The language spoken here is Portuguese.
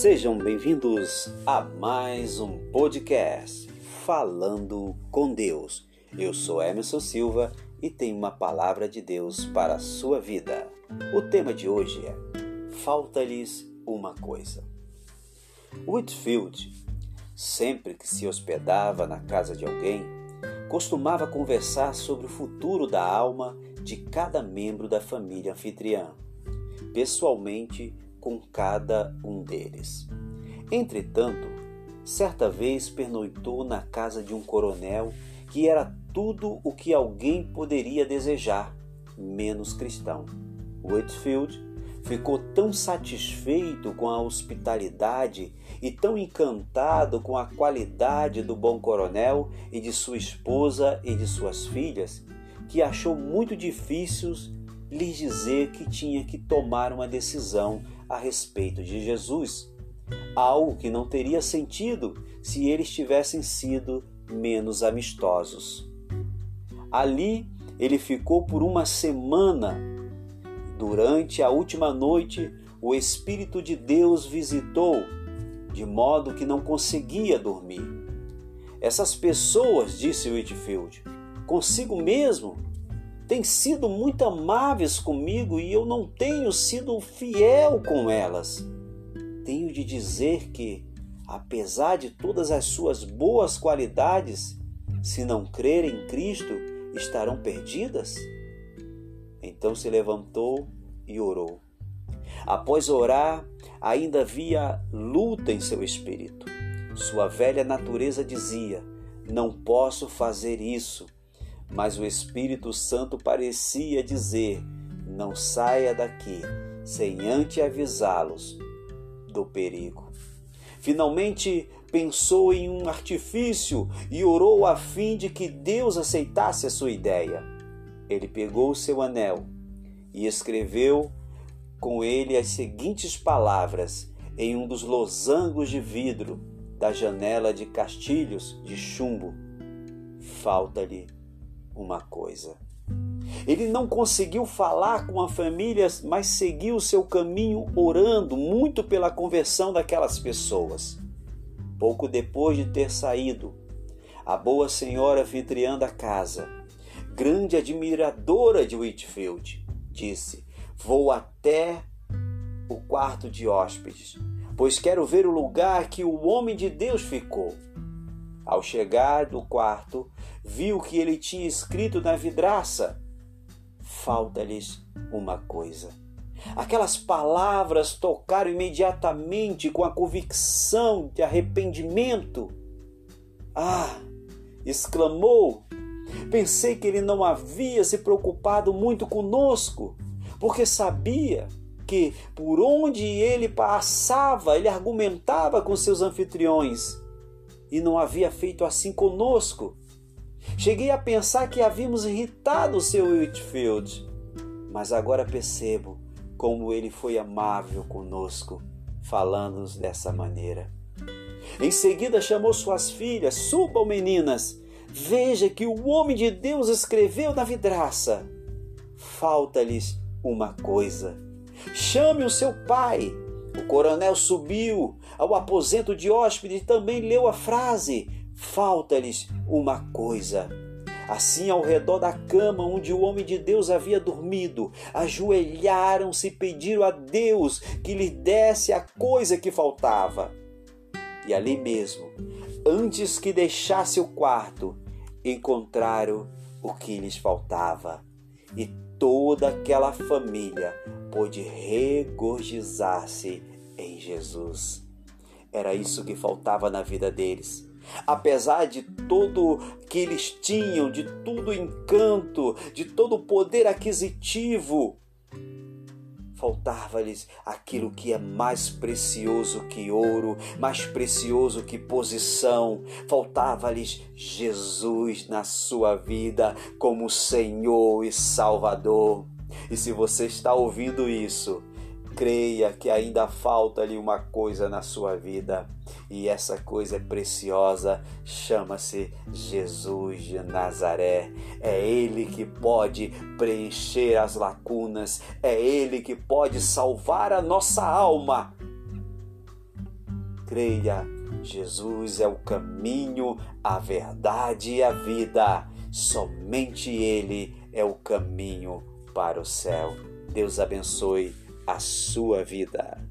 Sejam bem-vindos a mais um podcast Falando com Deus. Eu sou Emerson Silva e tenho uma palavra de Deus para a sua vida. O tema de hoje é Falta-lhes uma coisa. Whitfield, sempre que se hospedava na casa de alguém, costumava conversar sobre o futuro da alma de cada membro da família anfitriã, pessoalmente com cada um deles. Entretanto, certa vez pernoitou na casa de um coronel que era tudo o que alguém poderia desejar, menos cristão. Whitfield ficou tão satisfeito com a hospitalidade e tão encantado com a qualidade do bom coronel e de sua esposa e de suas filhas que achou muito difícil lhes dizer que tinha que tomar uma decisão a respeito de Jesus, algo que não teria sentido se eles tivessem sido menos amistosos. Ali ele ficou por uma semana. Durante a última noite, o Espírito de Deus visitou, de modo que não conseguia dormir. Essas pessoas, disse Whitfield, consigo mesmo, têm sido muito amáveis comigo e eu não tenho sido fiel com elas. Tenho de dizer que, apesar de todas as suas boas qualidades, se não crerem em Cristo, estarão perdidas? Então se levantou e orou. Após orar, ainda havia luta em seu espírito. Sua velha natureza dizia: Não posso fazer isso mas o Espírito Santo parecia dizer: Não saia daqui sem antes avisá-los do perigo. Finalmente pensou em um artifício e orou a fim de que Deus aceitasse a sua ideia. Ele pegou seu anel e escreveu com ele as seguintes palavras em um dos losangos de vidro da janela de castilhos de chumbo: Falta-lhe uma coisa. Ele não conseguiu falar com a família, mas seguiu o seu caminho orando muito pela conversão daquelas pessoas. Pouco depois de ter saído, a boa senhora anfitriã da casa, grande admiradora de Whitfield, disse: Vou até o quarto de hóspedes, pois quero ver o lugar que o homem de Deus ficou. Ao chegar do quarto, viu que ele tinha escrito na vidraça: Falta-lhes uma coisa. Aquelas palavras tocaram imediatamente com a convicção de arrependimento. Ah! exclamou. Pensei que ele não havia se preocupado muito conosco, porque sabia que por onde ele passava, ele argumentava com seus anfitriões e não havia feito assim conosco. Cheguei a pensar que havíamos irritado o seu Whitfield, mas agora percebo como ele foi amável conosco, falando-nos dessa maneira. Em seguida chamou suas filhas: Subam, meninas, veja que o homem de Deus escreveu na vidraça. Falta-lhes uma coisa. Chame o seu pai o coronel subiu ao aposento de hóspede e também leu a frase: Falta-lhes uma coisa. Assim, ao redor da cama onde o homem de Deus havia dormido, ajoelharam-se e pediram a Deus que lhe desse a coisa que faltava. E ali mesmo, antes que deixasse o quarto, encontraram o que lhes faltava. E toda aquela família pôde regozijar-se em Jesus. Era isso que faltava na vida deles. Apesar de tudo que eles tinham, de todo o encanto, de todo o poder aquisitivo, faltava-lhes aquilo que é mais precioso que ouro, mais precioso que posição. Faltava-lhes Jesus na sua vida como Senhor e Salvador. E se você está ouvindo isso, creia que ainda falta-lhe uma coisa na sua vida, e essa coisa é preciosa, chama-se Jesus de Nazaré. É Ele que pode preencher as lacunas, é Ele que pode salvar a nossa alma. creia. Jesus é o caminho, a verdade e a vida. Somente Ele é o caminho para o céu. Deus abençoe a sua vida.